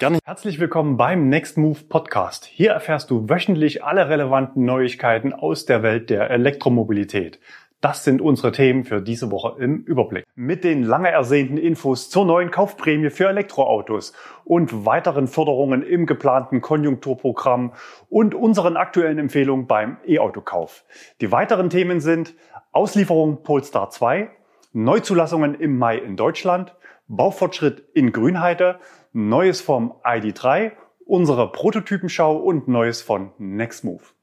Gerne. Herzlich willkommen beim Next Move Podcast. Hier erfährst du wöchentlich alle relevanten Neuigkeiten aus der Welt der Elektromobilität. Das sind unsere Themen für diese Woche im Überblick. Mit den lange ersehnten Infos zur neuen Kaufprämie für Elektroautos und weiteren Förderungen im geplanten Konjunkturprogramm und unseren aktuellen Empfehlungen beim E-Autokauf. Die weiteren Themen sind Auslieferung Polestar 2, Neuzulassungen im Mai in Deutschland, Baufortschritt in Grünheide Neues vom ID3, unsere Prototypenschau und Neues von Nextmove.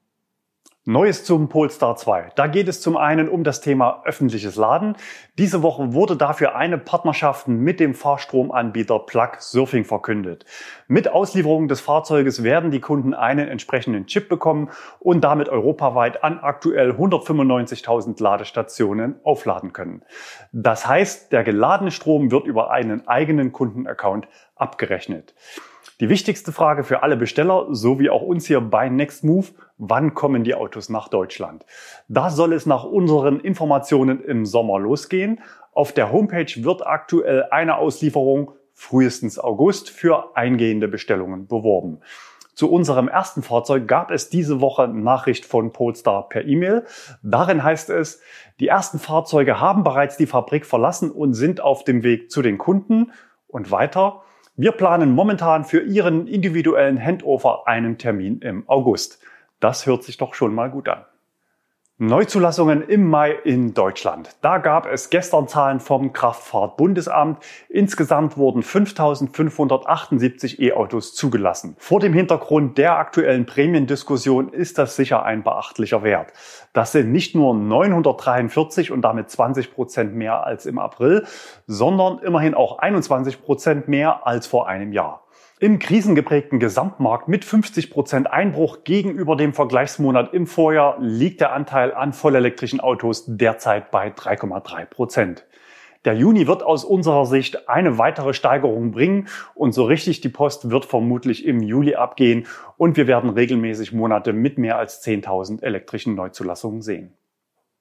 Neues zum Polestar 2. Da geht es zum einen um das Thema öffentliches Laden. Diese Woche wurde dafür eine Partnerschaft mit dem Fahrstromanbieter Plug Surfing verkündet. Mit Auslieferung des Fahrzeuges werden die Kunden einen entsprechenden Chip bekommen und damit europaweit an aktuell 195.000 Ladestationen aufladen können. Das heißt, der geladene Strom wird über einen eigenen Kundenaccount abgerechnet. Die wichtigste Frage für alle Besteller, so wie auch uns hier bei Nextmove, wann kommen die Autos nach Deutschland? Da soll es nach unseren Informationen im Sommer losgehen. Auf der Homepage wird aktuell eine Auslieferung frühestens August für eingehende Bestellungen beworben. Zu unserem ersten Fahrzeug gab es diese Woche Nachricht von Polestar per E-Mail. Darin heißt es, die ersten Fahrzeuge haben bereits die Fabrik verlassen und sind auf dem Weg zu den Kunden. Und weiter, wir planen momentan für Ihren individuellen Handover einen Termin im August. Das hört sich doch schon mal gut an. Neuzulassungen im Mai in Deutschland. Da gab es gestern Zahlen vom Kraftfahrtbundesamt. Insgesamt wurden 5.578 E-Autos zugelassen. Vor dem Hintergrund der aktuellen Prämiendiskussion ist das sicher ein beachtlicher Wert. Das sind nicht nur 943 und damit 20 Prozent mehr als im April, sondern immerhin auch 21 Prozent mehr als vor einem Jahr. Im krisengeprägten Gesamtmarkt mit 50 Prozent Einbruch gegenüber dem Vergleichsmonat im Vorjahr liegt der Anteil an vollelektrischen Autos derzeit bei 3,3 Prozent. Der Juni wird aus unserer Sicht eine weitere Steigerung bringen und so richtig die Post wird vermutlich im Juli abgehen und wir werden regelmäßig Monate mit mehr als 10.000 elektrischen Neuzulassungen sehen.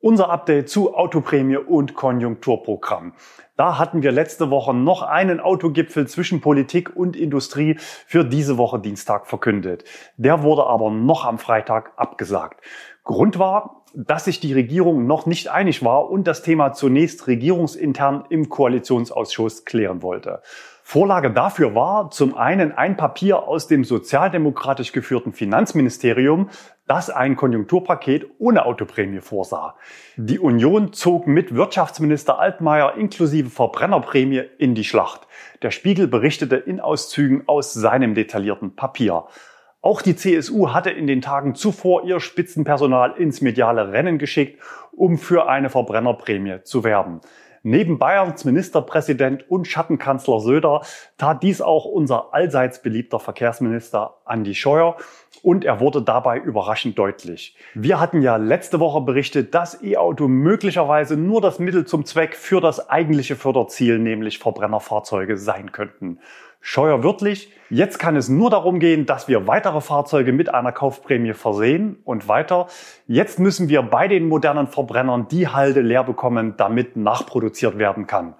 Unser Update zu Autoprämie und Konjunkturprogramm. Da hatten wir letzte Woche noch einen Autogipfel zwischen Politik und Industrie für diese Woche Dienstag verkündet. Der wurde aber noch am Freitag abgesagt. Grund war, dass sich die Regierung noch nicht einig war und das Thema zunächst regierungsintern im Koalitionsausschuss klären wollte. Vorlage dafür war zum einen ein Papier aus dem sozialdemokratisch geführten Finanzministerium, das ein Konjunkturpaket ohne Autoprämie vorsah. Die Union zog mit Wirtschaftsminister Altmaier inklusive Verbrennerprämie in die Schlacht. Der Spiegel berichtete in Auszügen aus seinem detaillierten Papier. Auch die CSU hatte in den Tagen zuvor ihr Spitzenpersonal ins mediale Rennen geschickt, um für eine Verbrennerprämie zu werben. Neben Bayerns Ministerpräsident und Schattenkanzler Söder tat dies auch unser allseits beliebter Verkehrsminister Andi Scheuer und er wurde dabei überraschend deutlich. Wir hatten ja letzte Woche berichtet, dass E-Auto möglicherweise nur das Mittel zum Zweck für das eigentliche Förderziel, nämlich Verbrennerfahrzeuge, sein könnten. Scheuer jetzt kann es nur darum gehen, dass wir weitere Fahrzeuge mit einer Kaufprämie versehen und weiter. Jetzt müssen wir bei den modernen Verbrennern die Halde leer bekommen, damit nachproduziert werden kann.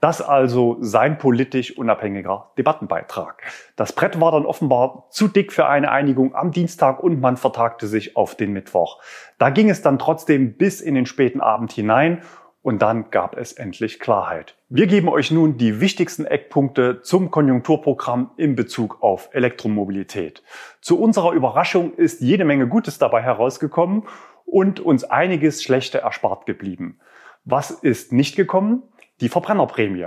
Das also sein politisch unabhängiger Debattenbeitrag. Das Brett war dann offenbar zu dick für eine Einigung am Dienstag und man vertagte sich auf den Mittwoch. Da ging es dann trotzdem bis in den späten Abend hinein und dann gab es endlich Klarheit. Wir geben euch nun die wichtigsten Eckpunkte zum Konjunkturprogramm in Bezug auf Elektromobilität. Zu unserer Überraschung ist jede Menge Gutes dabei herausgekommen und uns einiges Schlechte erspart geblieben. Was ist nicht gekommen? Die Verbrennerprämie.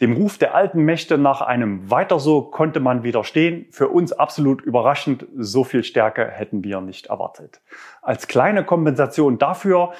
Dem Ruf der alten Mächte nach einem Weiter so konnte man widerstehen. Für uns absolut überraschend. So viel Stärke hätten wir nicht erwartet. Als kleine Kompensation dafür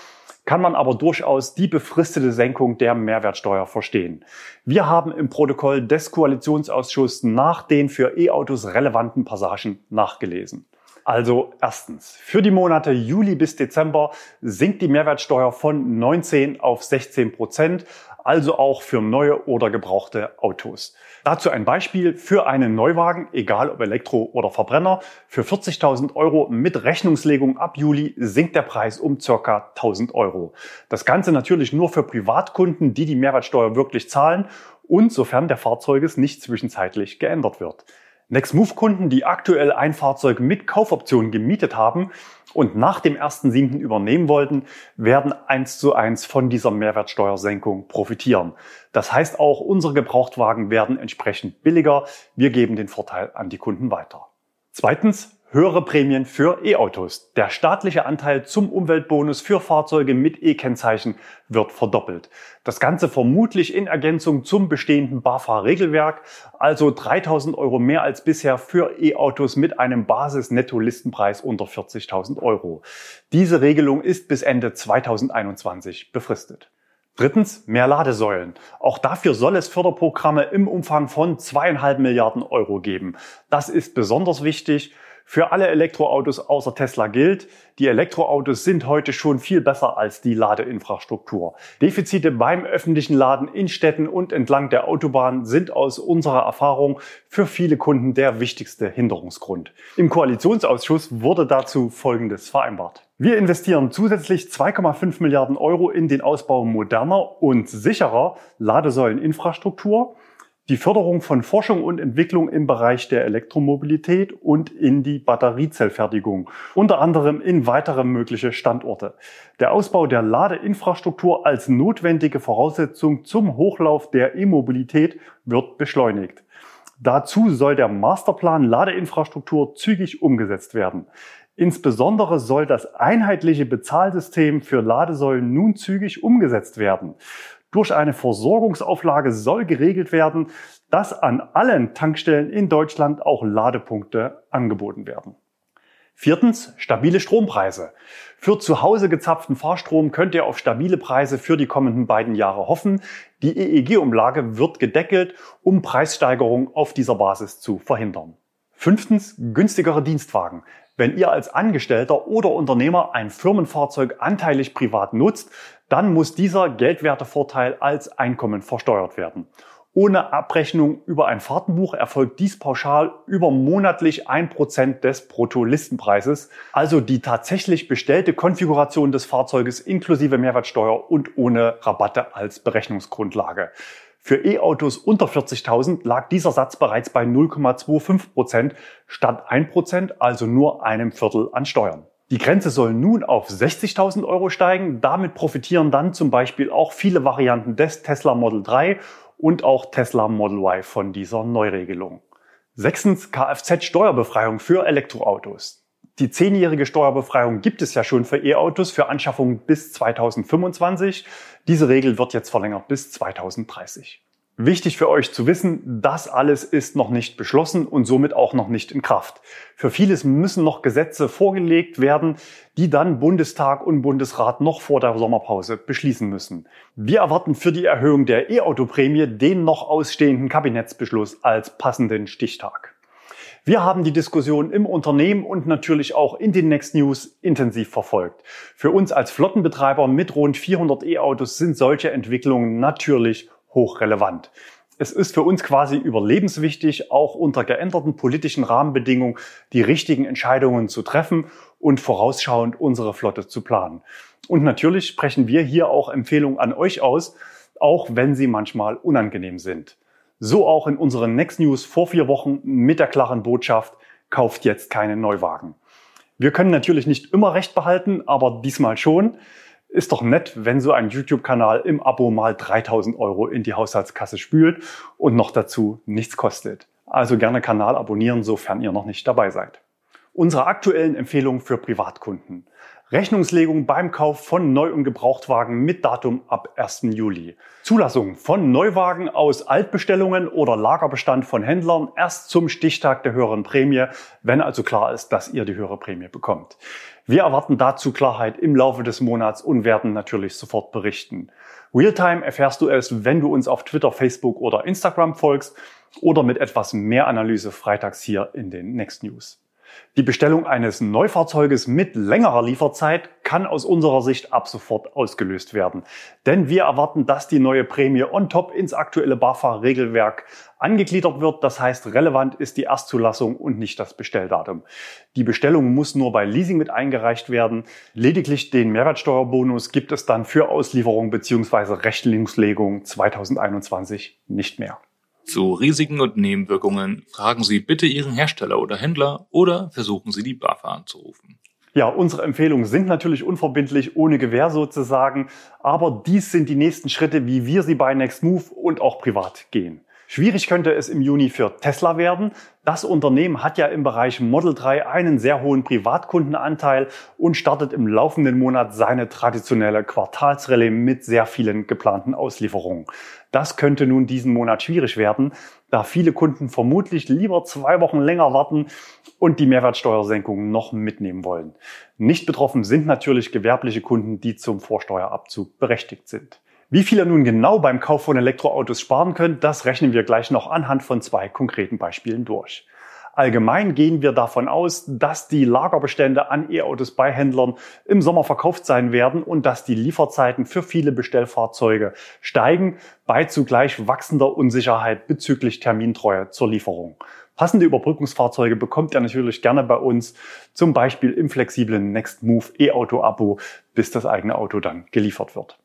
kann man aber durchaus die befristete Senkung der Mehrwertsteuer verstehen. Wir haben im Protokoll des Koalitionsausschusses nach den für E-Autos relevanten Passagen nachgelesen. Also erstens, für die Monate Juli bis Dezember sinkt die Mehrwertsteuer von 19 auf 16 Prozent, also auch für neue oder gebrauchte Autos. Dazu ein Beispiel für einen Neuwagen, egal ob Elektro oder Verbrenner. Für 40.000 Euro mit Rechnungslegung ab Juli sinkt der Preis um circa 1.000 Euro. Das Ganze natürlich nur für Privatkunden, die die Mehrwertsteuer wirklich zahlen und sofern der Fahrzeuges nicht zwischenzeitlich geändert wird. Nextmove-Kunden, die aktuell ein Fahrzeug mit Kaufoption gemietet haben und nach dem 1.7. übernehmen wollten, werden eins zu eins von dieser Mehrwertsteuersenkung profitieren. Das heißt auch, unsere Gebrauchtwagen werden entsprechend billiger. Wir geben den Vorteil an die Kunden weiter. Zweitens, höhere Prämien für E-Autos. Der staatliche Anteil zum Umweltbonus für Fahrzeuge mit E-Kennzeichen wird verdoppelt. Das Ganze vermutlich in Ergänzung zum bestehenden BAFA-Regelwerk, also 3000 Euro mehr als bisher für E-Autos mit einem Basis-Netto-Listenpreis unter 40.000 Euro. Diese Regelung ist bis Ende 2021 befristet. Drittens, mehr Ladesäulen. Auch dafür soll es Förderprogramme im Umfang von zweieinhalb Milliarden Euro geben. Das ist besonders wichtig für alle Elektroautos außer Tesla gilt, die Elektroautos sind heute schon viel besser als die Ladeinfrastruktur. Defizite beim öffentlichen Laden in Städten und entlang der Autobahn sind aus unserer Erfahrung für viele Kunden der wichtigste Hinderungsgrund. Im Koalitionsausschuss wurde dazu Folgendes vereinbart. Wir investieren zusätzlich 2,5 Milliarden Euro in den Ausbau moderner und sicherer Ladesäuleninfrastruktur die Förderung von Forschung und Entwicklung im Bereich der Elektromobilität und in die Batteriezellfertigung, unter anderem in weitere mögliche Standorte. Der Ausbau der Ladeinfrastruktur als notwendige Voraussetzung zum Hochlauf der E-Mobilität wird beschleunigt. Dazu soll der Masterplan Ladeinfrastruktur zügig umgesetzt werden. Insbesondere soll das einheitliche Bezahlsystem für Ladesäulen nun zügig umgesetzt werden. Durch eine Versorgungsauflage soll geregelt werden, dass an allen Tankstellen in Deutschland auch Ladepunkte angeboten werden. Viertens, stabile Strompreise. Für zu Hause gezapften Fahrstrom könnt ihr auf stabile Preise für die kommenden beiden Jahre hoffen. Die EEG-Umlage wird gedeckelt, um Preissteigerungen auf dieser Basis zu verhindern. Fünftens, günstigere Dienstwagen. Wenn ihr als Angestellter oder Unternehmer ein Firmenfahrzeug anteilig privat nutzt, dann muss dieser Geldwertevorteil als Einkommen versteuert werden. Ohne Abrechnung über ein Fahrtenbuch erfolgt dies pauschal über monatlich ein Prozent des Bruttolistenpreises, also die tatsächlich bestellte Konfiguration des Fahrzeuges inklusive Mehrwertsteuer und ohne Rabatte als Berechnungsgrundlage. Für E-Autos unter 40.000 lag dieser Satz bereits bei 0,25 Prozent statt 1 Prozent, also nur einem Viertel an Steuern. Die Grenze soll nun auf 60.000 Euro steigen. Damit profitieren dann zum Beispiel auch viele Varianten des Tesla Model 3 und auch Tesla Model Y von dieser Neuregelung. Sechstens Kfz-Steuerbefreiung für Elektroautos. Die zehnjährige Steuerbefreiung gibt es ja schon für E-Autos für Anschaffungen bis 2025. Diese Regel wird jetzt verlängert bis 2030. Wichtig für euch zu wissen, das alles ist noch nicht beschlossen und somit auch noch nicht in Kraft. Für vieles müssen noch Gesetze vorgelegt werden, die dann Bundestag und Bundesrat noch vor der Sommerpause beschließen müssen. Wir erwarten für die Erhöhung der E-Auto-Prämie den noch ausstehenden Kabinettsbeschluss als passenden Stichtag. Wir haben die Diskussion im Unternehmen und natürlich auch in den Next News intensiv verfolgt. Für uns als Flottenbetreiber mit rund 400 E-Autos sind solche Entwicklungen natürlich hochrelevant. Es ist für uns quasi überlebenswichtig, auch unter geänderten politischen Rahmenbedingungen die richtigen Entscheidungen zu treffen und vorausschauend unsere Flotte zu planen. Und natürlich sprechen wir hier auch Empfehlungen an euch aus, auch wenn sie manchmal unangenehm sind. So auch in unseren Next News vor vier Wochen mit der klaren Botschaft, kauft jetzt keine Neuwagen. Wir können natürlich nicht immer recht behalten, aber diesmal schon. Ist doch nett, wenn so ein YouTube-Kanal im Abo mal 3000 Euro in die Haushaltskasse spült und noch dazu nichts kostet. Also gerne Kanal abonnieren, sofern ihr noch nicht dabei seid. Unsere aktuellen Empfehlungen für Privatkunden. Rechnungslegung beim Kauf von Neu- und Gebrauchtwagen mit Datum ab 1. Juli. Zulassung von Neuwagen aus Altbestellungen oder Lagerbestand von Händlern erst zum Stichtag der höheren Prämie, wenn also klar ist, dass ihr die höhere Prämie bekommt. Wir erwarten dazu Klarheit im Laufe des Monats und werden natürlich sofort berichten. Realtime erfährst du es, wenn du uns auf Twitter, Facebook oder Instagram folgst oder mit etwas mehr Analyse freitags hier in den Next News. Die Bestellung eines Neufahrzeuges mit längerer Lieferzeit kann aus unserer Sicht ab sofort ausgelöst werden. Denn wir erwarten, dass die neue Prämie on top ins aktuelle BAFA-Regelwerk angegliedert wird. Das heißt, relevant ist die Erstzulassung und nicht das Bestelldatum. Die Bestellung muss nur bei Leasing mit eingereicht werden. Lediglich den Mehrwertsteuerbonus gibt es dann für Auslieferung bzw. Rechnungslegung 2021 nicht mehr. Zu Risiken und Nebenwirkungen fragen Sie bitte Ihren Hersteller oder Händler oder versuchen Sie die BAFA anzurufen. Ja, unsere Empfehlungen sind natürlich unverbindlich, ohne Gewähr sozusagen, aber dies sind die nächsten Schritte, wie wir sie bei Nextmove und auch privat gehen. Schwierig könnte es im Juni für Tesla werden. Das Unternehmen hat ja im Bereich Model 3 einen sehr hohen Privatkundenanteil und startet im laufenden Monat seine traditionelle Quartalsrallye mit sehr vielen geplanten Auslieferungen. Das könnte nun diesen Monat schwierig werden, da viele Kunden vermutlich lieber zwei Wochen länger warten und die Mehrwertsteuersenkung noch mitnehmen wollen. Nicht betroffen sind natürlich gewerbliche Kunden, die zum Vorsteuerabzug berechtigt sind. Wie viel ihr nun genau beim Kauf von Elektroautos sparen könnt, das rechnen wir gleich noch anhand von zwei konkreten Beispielen durch. Allgemein gehen wir davon aus, dass die Lagerbestände an E-Autos bei Händlern im Sommer verkauft sein werden und dass die Lieferzeiten für viele Bestellfahrzeuge steigen, bei zugleich wachsender Unsicherheit bezüglich Termintreue zur Lieferung. Passende Überbrückungsfahrzeuge bekommt ihr natürlich gerne bei uns, zum Beispiel im flexiblen Next Move E-Auto-Abo, bis das eigene Auto dann geliefert wird.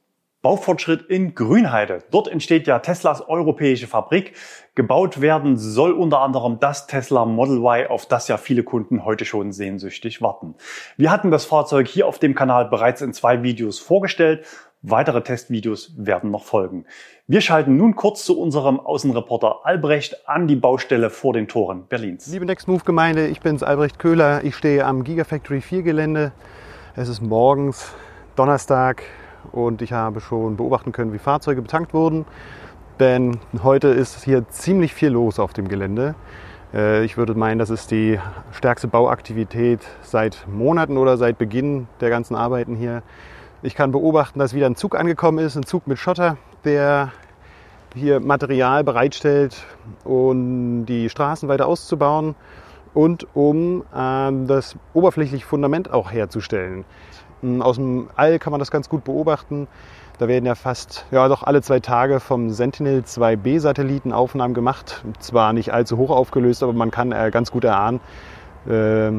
Baufortschritt in Grünheide. Dort entsteht ja Teslas europäische Fabrik. Gebaut werden soll unter anderem das Tesla Model Y, auf das ja viele Kunden heute schon sehnsüchtig warten. Wir hatten das Fahrzeug hier auf dem Kanal bereits in zwei Videos vorgestellt. Weitere Testvideos werden noch folgen. Wir schalten nun kurz zu unserem Außenreporter Albrecht an die Baustelle vor den Toren Berlins. Liebe Next Move Gemeinde, ich bin's Albrecht Köhler. Ich stehe am Gigafactory 4 Gelände. Es ist morgens Donnerstag, und ich habe schon beobachten können, wie Fahrzeuge betankt wurden. Denn heute ist hier ziemlich viel los auf dem Gelände. Äh, ich würde meinen, das ist die stärkste Bauaktivität seit Monaten oder seit Beginn der ganzen Arbeiten hier. Ich kann beobachten, dass wieder ein Zug angekommen ist, ein Zug mit Schotter, der hier Material bereitstellt, um die Straßen weiter auszubauen und um ähm, das oberflächliche Fundament auch herzustellen. Hm, aus dem All kann man das ganz gut beobachten. Da werden ja fast, ja doch alle zwei Tage vom Sentinel 2B Satelliten Aufnahmen gemacht. Zwar nicht allzu hoch aufgelöst, aber man kann äh, ganz gut erahnen, äh,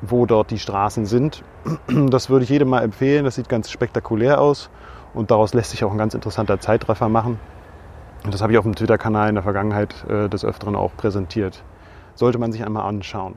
wo dort die Straßen sind. Das würde ich jedem mal empfehlen. Das sieht ganz spektakulär aus und daraus lässt sich auch ein ganz interessanter Zeitraffer machen. Das habe ich auf dem Twitter-Kanal in der Vergangenheit äh, des Öfteren auch präsentiert sollte man sich einmal anschauen.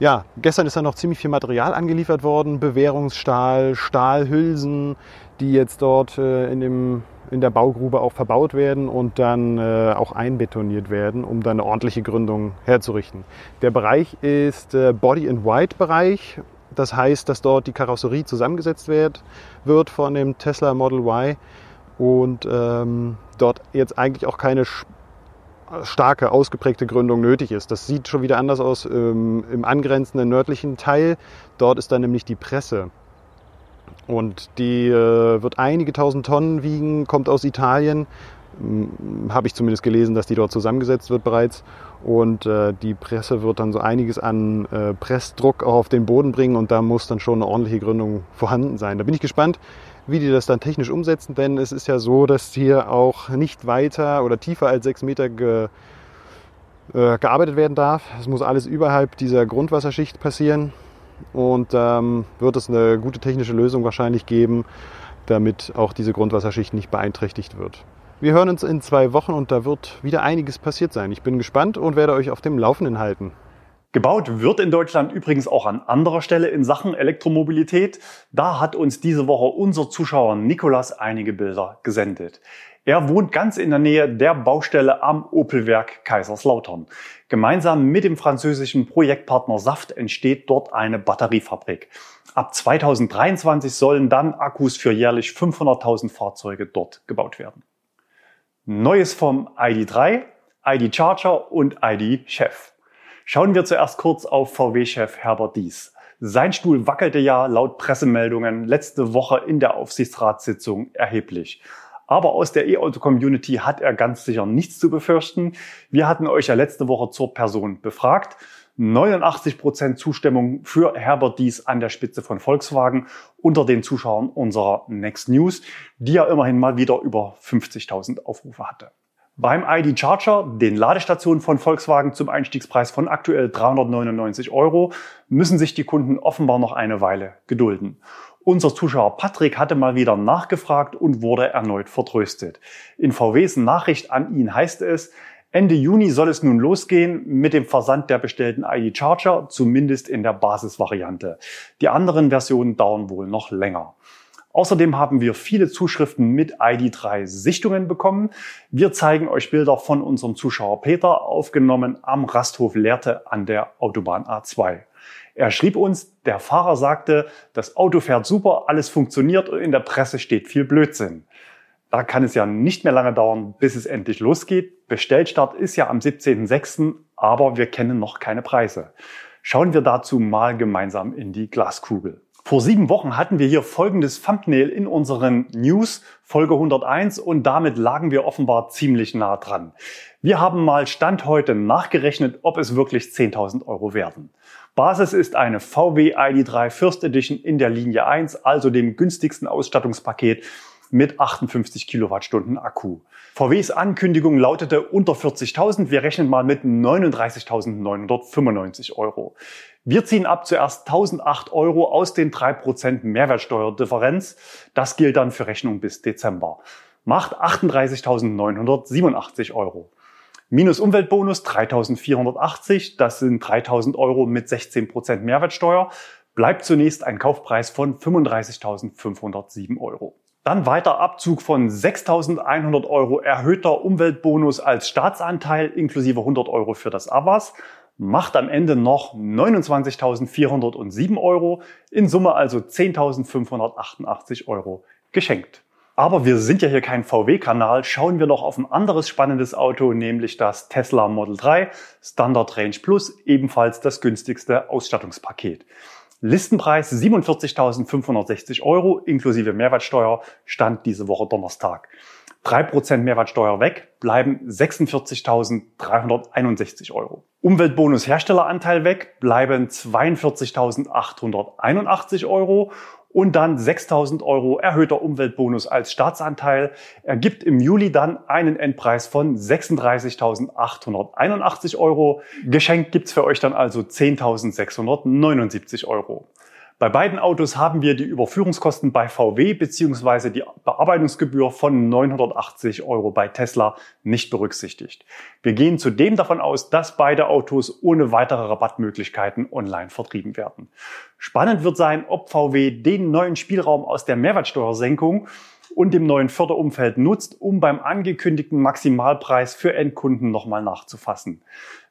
Ja, gestern ist dann noch ziemlich viel Material angeliefert worden, Bewährungsstahl, Stahlhülsen, die jetzt dort äh, in, dem, in der Baugrube auch verbaut werden und dann äh, auch einbetoniert werden, um dann eine ordentliche Gründung herzurichten. Der Bereich ist äh, Body-in-White-Bereich. Das heißt, dass dort die Karosserie zusammengesetzt wird, wird von dem Tesla Model Y und ähm, dort jetzt eigentlich auch keine starke, ausgeprägte Gründung nötig ist. Das sieht schon wieder anders aus ähm, im angrenzenden nördlichen Teil. Dort ist dann nämlich die Presse. Und die äh, wird einige tausend Tonnen wiegen, kommt aus Italien. Hm, Habe ich zumindest gelesen, dass die dort zusammengesetzt wird bereits. Und äh, die Presse wird dann so einiges an äh, Pressdruck auch auf den Boden bringen und da muss dann schon eine ordentliche Gründung vorhanden sein. Da bin ich gespannt, wie die das dann technisch umsetzen, denn es ist ja so, dass hier auch nicht weiter oder tiefer als sechs Meter ge, äh, gearbeitet werden darf. Es muss alles überhalb dieser Grundwasserschicht passieren und ähm, wird es eine gute technische Lösung wahrscheinlich geben, damit auch diese Grundwasserschicht nicht beeinträchtigt wird. Wir hören uns in zwei Wochen und da wird wieder einiges passiert sein. Ich bin gespannt und werde euch auf dem Laufenden halten. Gebaut wird in Deutschland übrigens auch an anderer Stelle in Sachen Elektromobilität. Da hat uns diese Woche unser Zuschauer Nikolas einige Bilder gesendet. Er wohnt ganz in der Nähe der Baustelle am Opelwerk Kaiserslautern. Gemeinsam mit dem französischen Projektpartner Saft entsteht dort eine Batteriefabrik. Ab 2023 sollen dann Akkus für jährlich 500.000 Fahrzeuge dort gebaut werden. Neues vom ID3, ID Charger und ID Chef. Schauen wir zuerst kurz auf VW-Chef Herbert Dies. Sein Stuhl wackelte ja laut Pressemeldungen letzte Woche in der Aufsichtsratssitzung erheblich. Aber aus der E-Auto-Community hat er ganz sicher nichts zu befürchten. Wir hatten euch ja letzte Woche zur Person befragt. 89 Prozent Zustimmung für Herbert Dies an der Spitze von Volkswagen unter den Zuschauern unserer Next News, die ja immerhin mal wieder über 50.000 Aufrufe hatte. Beim ID Charger, den Ladestationen von Volkswagen zum Einstiegspreis von aktuell 399 Euro, müssen sich die Kunden offenbar noch eine Weile gedulden. Unser Zuschauer Patrick hatte mal wieder nachgefragt und wurde erneut vertröstet. In VWs Nachricht an ihn heißt es, Ende Juni soll es nun losgehen mit dem Versand der bestellten ID Charger, zumindest in der Basisvariante. Die anderen Versionen dauern wohl noch länger. Außerdem haben wir viele Zuschriften mit ID3 Sichtungen bekommen. Wir zeigen euch Bilder von unserem Zuschauer Peter, aufgenommen am Rasthof Lehrte an der Autobahn A2. Er schrieb uns, der Fahrer sagte, das Auto fährt super, alles funktioniert und in der Presse steht viel Blödsinn. Da kann es ja nicht mehr lange dauern, bis es endlich losgeht. Bestellstart ist ja am 17.06., aber wir kennen noch keine Preise. Schauen wir dazu mal gemeinsam in die Glaskugel. Vor sieben Wochen hatten wir hier folgendes Thumbnail in unseren News, Folge 101, und damit lagen wir offenbar ziemlich nah dran. Wir haben mal Stand heute nachgerechnet, ob es wirklich 10.000 Euro werden. Basis ist eine VW ID3 First Edition in der Linie 1, also dem günstigsten Ausstattungspaket mit 58 Kilowattstunden Akku. VWs Ankündigung lautete unter 40.000. Wir rechnen mal mit 39.995 Euro. Wir ziehen ab zuerst 1008 Euro aus den 3% Mehrwertsteuerdifferenz. Das gilt dann für Rechnung bis Dezember. Macht 38.987 Euro. Minus Umweltbonus 3.480, das sind 3.000 Euro mit 16% Mehrwertsteuer. Bleibt zunächst ein Kaufpreis von 35.507 Euro. Dann weiter Abzug von 6.100 Euro erhöhter Umweltbonus als Staatsanteil inklusive 100 Euro für das AWAS macht am Ende noch 29.407 Euro, in Summe also 10.588 Euro geschenkt. Aber wir sind ja hier kein VW-Kanal, schauen wir noch auf ein anderes spannendes Auto, nämlich das Tesla Model 3 Standard Range Plus, ebenfalls das günstigste Ausstattungspaket. Listenpreis 47.560 Euro inklusive Mehrwertsteuer stand diese Woche Donnerstag. 3% Mehrwertsteuer weg, bleiben 46.361 Euro. Umweltbonus Herstelleranteil weg, bleiben 42.881 Euro und dann 6.000 Euro erhöhter Umweltbonus als Staatsanteil ergibt im Juli dann einen Endpreis von 36.881 Euro. Geschenkt gibt's für euch dann also 10.679 Euro. Bei beiden Autos haben wir die Überführungskosten bei VW bzw. die Bearbeitungsgebühr von 980 Euro bei Tesla nicht berücksichtigt. Wir gehen zudem davon aus, dass beide Autos ohne weitere Rabattmöglichkeiten online vertrieben werden. Spannend wird sein, ob VW den neuen Spielraum aus der Mehrwertsteuersenkung und dem neuen Förderumfeld nutzt, um beim angekündigten Maximalpreis für Endkunden nochmal nachzufassen.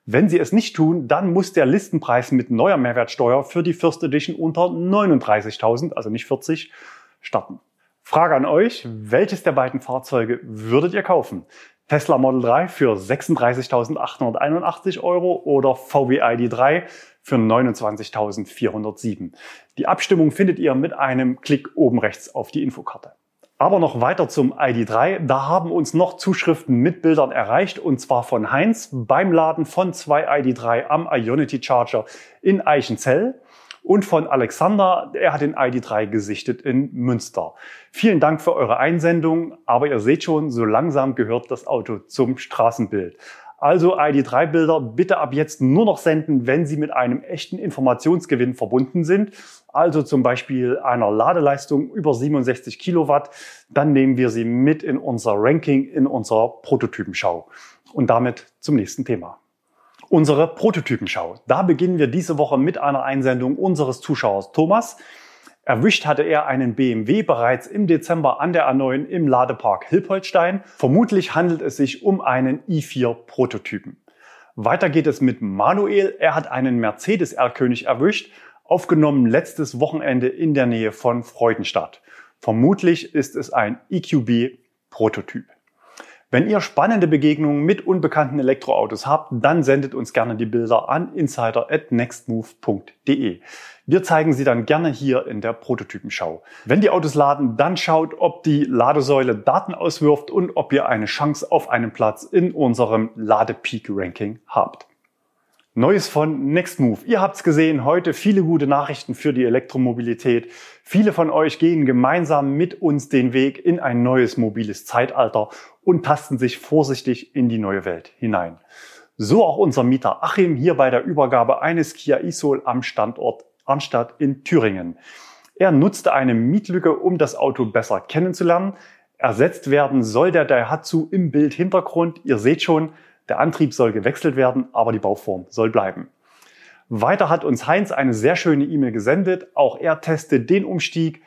Wenn Sie es nicht tun, dann muss der Listenpreis mit neuer Mehrwertsteuer für die First Edition unter 39.000, also nicht 40, starten. Frage an euch, welches der beiden Fahrzeuge würdet ihr kaufen? Tesla Model 3 für 36.881 Euro oder VW ID3 für 29.407. Die Abstimmung findet ihr mit einem Klick oben rechts auf die Infokarte. Aber noch weiter zum ID3. Da haben uns noch Zuschriften mit Bildern erreicht und zwar von Heinz beim Laden von zwei ID3 am Ionity Charger in Eichenzell und von Alexander, er hat den ID3 gesichtet in Münster. Vielen Dank für eure Einsendung, aber ihr seht schon, so langsam gehört das Auto zum Straßenbild. Also ID3-Bilder bitte ab jetzt nur noch senden, wenn sie mit einem echten Informationsgewinn verbunden sind. Also zum Beispiel einer Ladeleistung über 67 Kilowatt. Dann nehmen wir sie mit in unser Ranking, in unserer Prototypenschau. Und damit zum nächsten Thema. Unsere Prototypenschau. Da beginnen wir diese Woche mit einer Einsendung unseres Zuschauers Thomas. Erwischt hatte er einen BMW bereits im Dezember an der A9 im Ladepark Hilpoltstein. Vermutlich handelt es sich um einen i4 Prototypen. Weiter geht es mit Manuel. Er hat einen Mercedes R-König erwischt, aufgenommen letztes Wochenende in der Nähe von Freudenstadt. Vermutlich ist es ein EQB Prototyp. Wenn ihr spannende Begegnungen mit unbekannten Elektroautos habt, dann sendet uns gerne die Bilder an insider@nextmove.de. Wir zeigen sie dann gerne hier in der Prototypenschau. Wenn die Autos laden, dann schaut, ob die Ladesäule Daten auswirft und ob ihr eine Chance auf einen Platz in unserem Ladepeak-Ranking habt. Neues von Nextmove. Ihr habt's gesehen, heute viele gute Nachrichten für die Elektromobilität. Viele von euch gehen gemeinsam mit uns den Weg in ein neues mobiles Zeitalter und tasten sich vorsichtig in die neue Welt hinein. So auch unser Mieter Achim hier bei der Übergabe eines Kia Isol am Standort Arnstadt in Thüringen. Er nutzte eine Mietlücke, um das Auto besser kennenzulernen. Ersetzt werden soll der Daihatsu im Bildhintergrund. Ihr seht schon, Der Antrieb soll gewechselt werden, aber die Bauform soll bleiben. Weiter hat uns Heinz eine sehr schöne E-Mail gesendet. Auch er testet den Umstieg.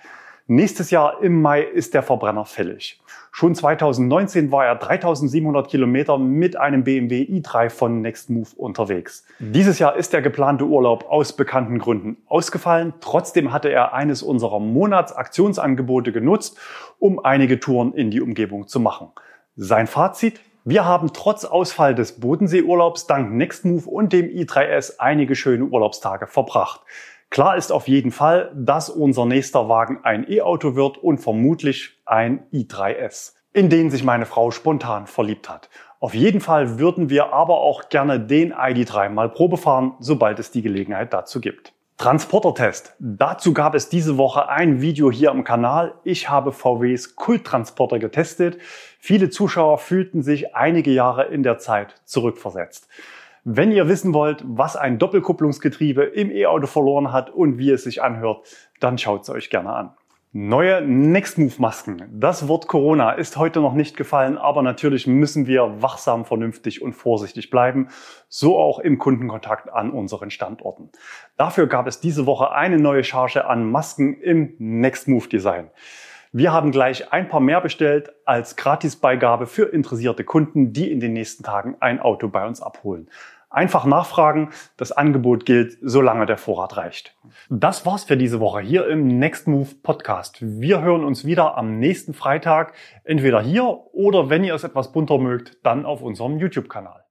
Nächstes Jahr im Mai ist der Verbrenner fällig. Schon 2019 war er 3700 Kilometer mit einem BMW i3 von Nextmove unterwegs. Dieses Jahr ist der geplante Urlaub aus bekannten Gründen ausgefallen. Trotzdem hatte er eines unserer Monatsaktionsangebote genutzt, um einige Touren in die Umgebung zu machen. Sein Fazit? Wir haben trotz Ausfall des Bodenseeurlaubs dank Nextmove und dem i3S einige schöne Urlaubstage verbracht. Klar ist auf jeden Fall, dass unser nächster Wagen ein E-Auto wird und vermutlich ein i3S, in den sich meine Frau spontan verliebt hat. Auf jeden Fall würden wir aber auch gerne den ID3 mal Probe fahren, sobald es die Gelegenheit dazu gibt. Transportertest. Dazu gab es diese Woche ein Video hier im Kanal. Ich habe VWs Kulttransporter getestet. Viele Zuschauer fühlten sich einige Jahre in der Zeit zurückversetzt. Wenn ihr wissen wollt, was ein Doppelkupplungsgetriebe im E-Auto verloren hat und wie es sich anhört, dann schaut es euch gerne an. Neue Nextmove-Masken. Das Wort Corona ist heute noch nicht gefallen, aber natürlich müssen wir wachsam, vernünftig und vorsichtig bleiben, so auch im Kundenkontakt an unseren Standorten. Dafür gab es diese Woche eine neue Charge an Masken im Nextmove-Design. Wir haben gleich ein paar mehr bestellt als Gratisbeigabe für interessierte Kunden, die in den nächsten Tagen ein Auto bei uns abholen. Einfach nachfragen. Das Angebot gilt, solange der Vorrat reicht. Das war's für diese Woche hier im Next Move Podcast. Wir hören uns wieder am nächsten Freitag, entweder hier oder wenn ihr es etwas bunter mögt, dann auf unserem YouTube-Kanal.